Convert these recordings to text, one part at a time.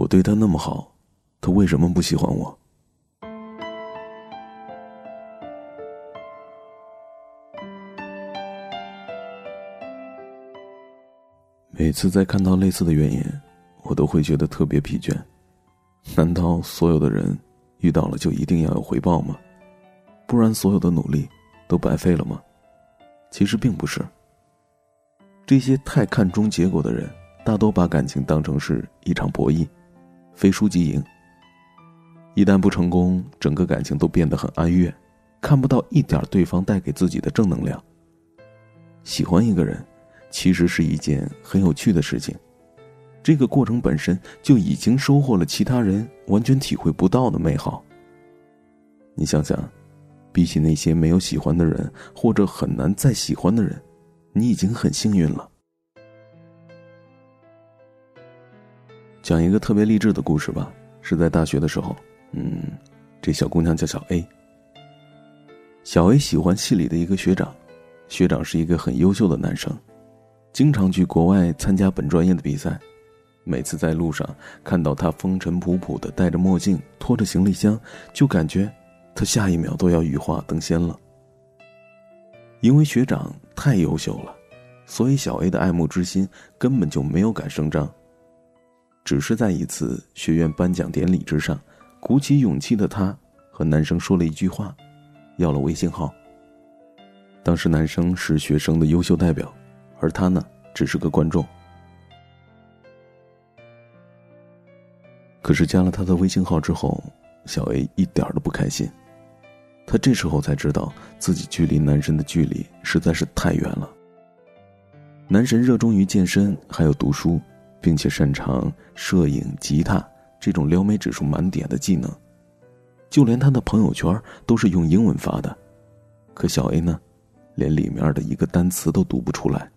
我对他那么好，他为什么不喜欢我？每次在看到类似的原因，我都会觉得特别疲倦。难道所有的人遇到了就一定要有回报吗？不然所有的努力都白费了吗？其实并不是。这些太看重结果的人，大多把感情当成是一场博弈，非输即赢。一旦不成功，整个感情都变得很哀怨，看不到一点对方带给自己的正能量。喜欢一个人，其实是一件很有趣的事情。这个过程本身就已经收获了其他人完全体会不到的美好。你想想，比起那些没有喜欢的人，或者很难再喜欢的人，你已经很幸运了。讲一个特别励志的故事吧，是在大学的时候，嗯，这小姑娘叫小 A。小 A 喜欢系里的一个学长，学长是一个很优秀的男生，经常去国外参加本专业的比赛。每次在路上看到他风尘仆仆的戴着墨镜拖着行李箱，就感觉他下一秒都要羽化登仙了。因为学长太优秀了，所以小 A 的爱慕之心根本就没有敢声张。只是在一次学院颁奖典礼之上，鼓起勇气的他和男生说了一句话，要了微信号。当时男生是学生的优秀代表，而他呢，只是个观众。可是加了他的微信号之后，小 A 一点都不开心。他这时候才知道自己距离男神的距离实在是太远了。男神热衷于健身，还有读书，并且擅长摄影、吉他这种撩妹指数满点的技能，就连他的朋友圈都是用英文发的。可小 A 呢，连里面的一个单词都读不出来。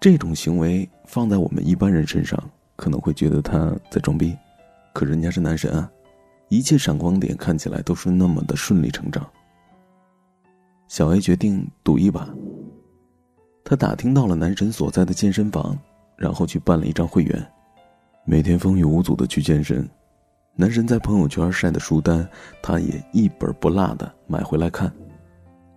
这种行为放在我们一般人身上。可能会觉得他在装逼，可人家是男神啊，一切闪光点看起来都是那么的顺理成章。小 A 决定赌一把。他打听到了男神所在的健身房，然后去办了一张会员，每天风雨无阻的去健身。男神在朋友圈晒的书单，他也一本不落的买回来看。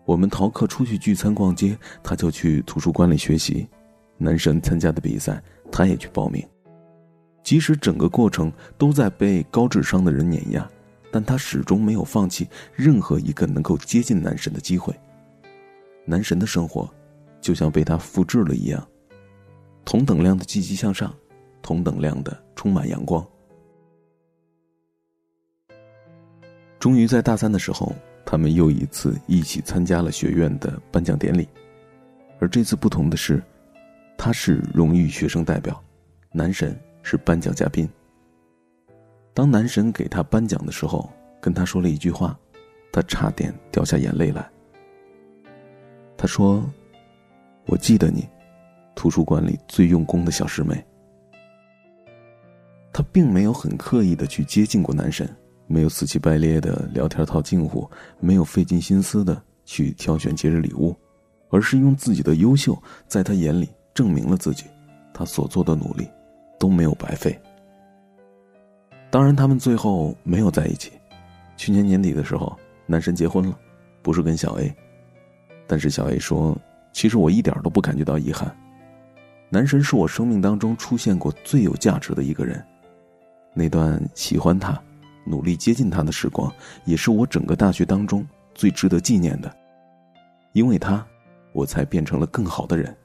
我们逃课出去聚餐逛街，他就去图书馆里学习。男神参加的比赛，他也去报名。即使整个过程都在被高智商的人碾压，但他始终没有放弃任何一个能够接近男神的机会。男神的生活，就像被他复制了一样，同等量的积极向上，同等量的充满阳光。终于在大三的时候，他们又一次一起参加了学院的颁奖典礼，而这次不同的是，他是荣誉学生代表，男神。是颁奖嘉宾。当男神给他颁奖的时候，跟他说了一句话，他差点掉下眼泪来。他说：“我记得你，图书馆里最用功的小师妹。”他并没有很刻意的去接近过男神，没有死乞白咧的聊天套近乎，没有费尽心思的去挑选节日礼物，而是用自己的优秀，在他眼里证明了自己，他所做的努力。都没有白费。当然，他们最后没有在一起。去年年底的时候，男神结婚了，不是跟小 A。但是小 A 说：“其实我一点都不感觉到遗憾。男神是我生命当中出现过最有价值的一个人。那段喜欢他、努力接近他的时光，也是我整个大学当中最值得纪念的。因为他，我才变成了更好的人。”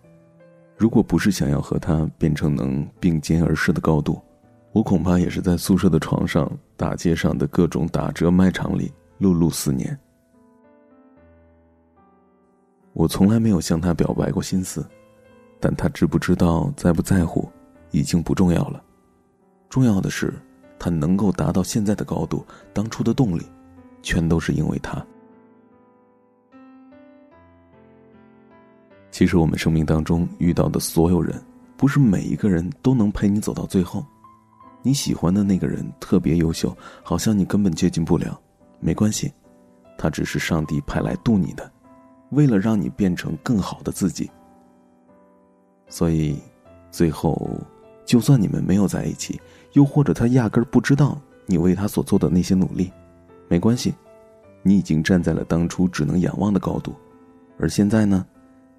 如果不是想要和他变成能并肩而视的高度，我恐怕也是在宿舍的床上、大街上的各种打折卖场里碌碌四年。我从来没有向他表白过心思，但他知不知道、在不在乎，已经不重要了。重要的是，他能够达到现在的高度，当初的动力，全都是因为他。其实我们生命当中遇到的所有人，不是每一个人都能陪你走到最后。你喜欢的那个人特别优秀，好像你根本接近不了。没关系，他只是上帝派来渡你的，为了让你变成更好的自己。所以，最后，就算你们没有在一起，又或者他压根儿不知道你为他所做的那些努力，没关系，你已经站在了当初只能仰望的高度，而现在呢，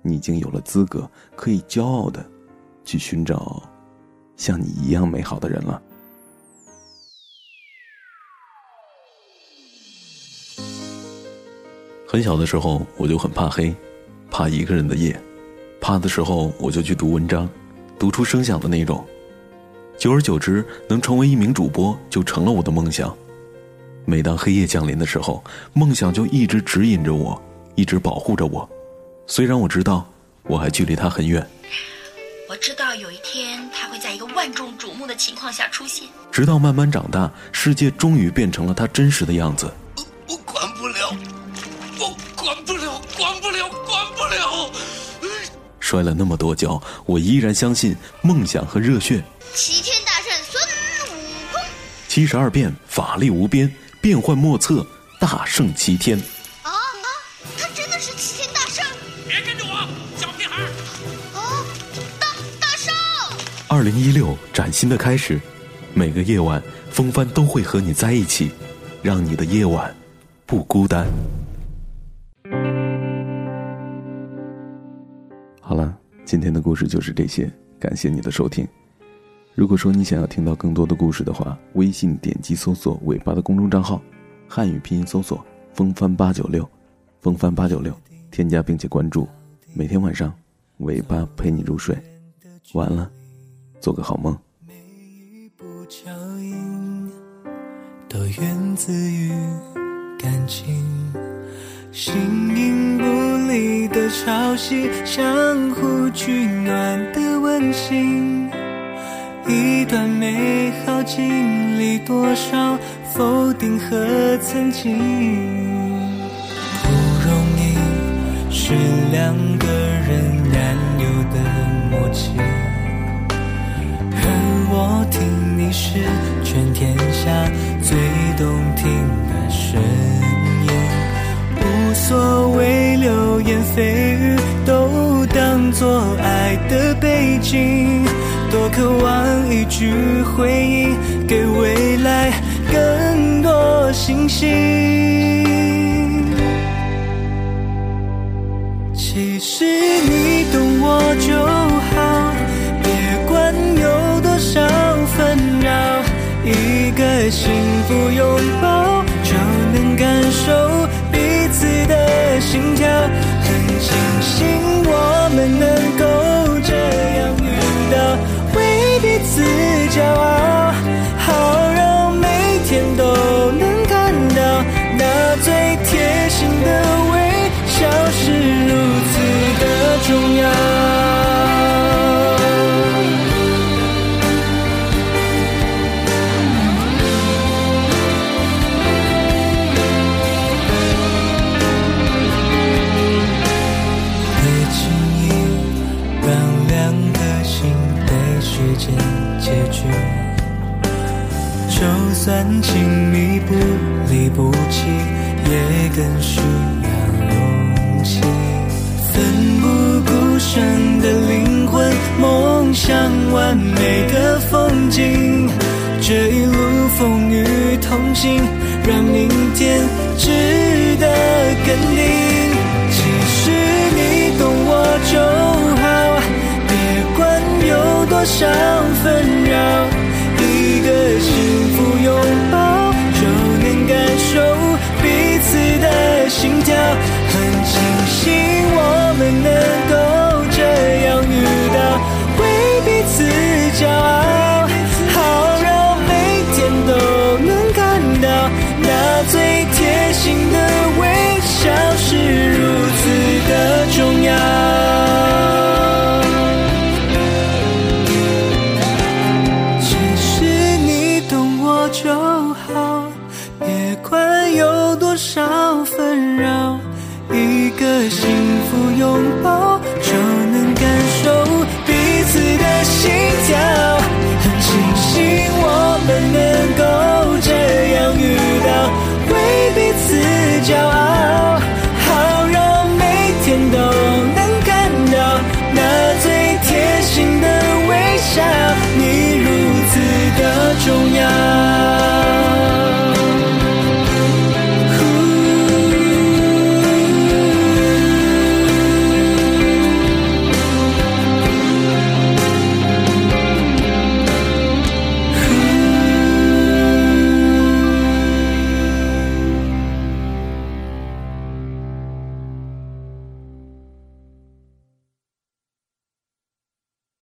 你已经有了资格可以骄傲的去寻找像你一样美好的人了。很小的时候我就很怕黑，怕一个人的夜，怕的时候我就去读文章，读出声响的那种。久而久之，能成为一名主播就成了我的梦想。每当黑夜降临的时候，梦想就一直指引着我，一直保护着我。虽然我知道我还距离他很远，我知道有一天他会在一个万众瞩目的情况下出现。直到慢慢长大，世界终于变成了他真实的样子。我管不了，我管不了，管不了，管不了。摔了那么多跤，我依然相信梦想和热血。齐天大圣孙悟空，七十二变法力无边，变幻莫测，大圣齐天。啊啊！他真的是齐天大圣！别跟着我，小屁孩！啊，大大圣！二零一六崭新的开始，每个夜晚，风帆都会和你在一起，让你的夜晚不孤单。今天的故事就是这些，感谢你的收听。如果说你想要听到更多的故事的话，微信点击搜索“尾巴”的公众账号，汉语拼音搜索“风帆八九六”，风帆八九六，添加并且关注，每天晚上，尾巴陪你入睡。晚了，做个好梦。每一步脚印都源自于感情，心离的潮汐，相互取暖的温馨。一段美好经历，多少否定和曾经。不容易是两个人难有的默契。而我听你是全天下最动听的声音，多渴望一句回应，给未来更多信心。其实你懂我就好，别管有多少纷扰，一个幸福拥抱就能感受就算亲密不离不弃，也更需要勇气。奋不顾身的灵魂，梦想完美的风景。这一路风雨同行，让明天值得肯定。多少纷扰，一个幸福拥抱。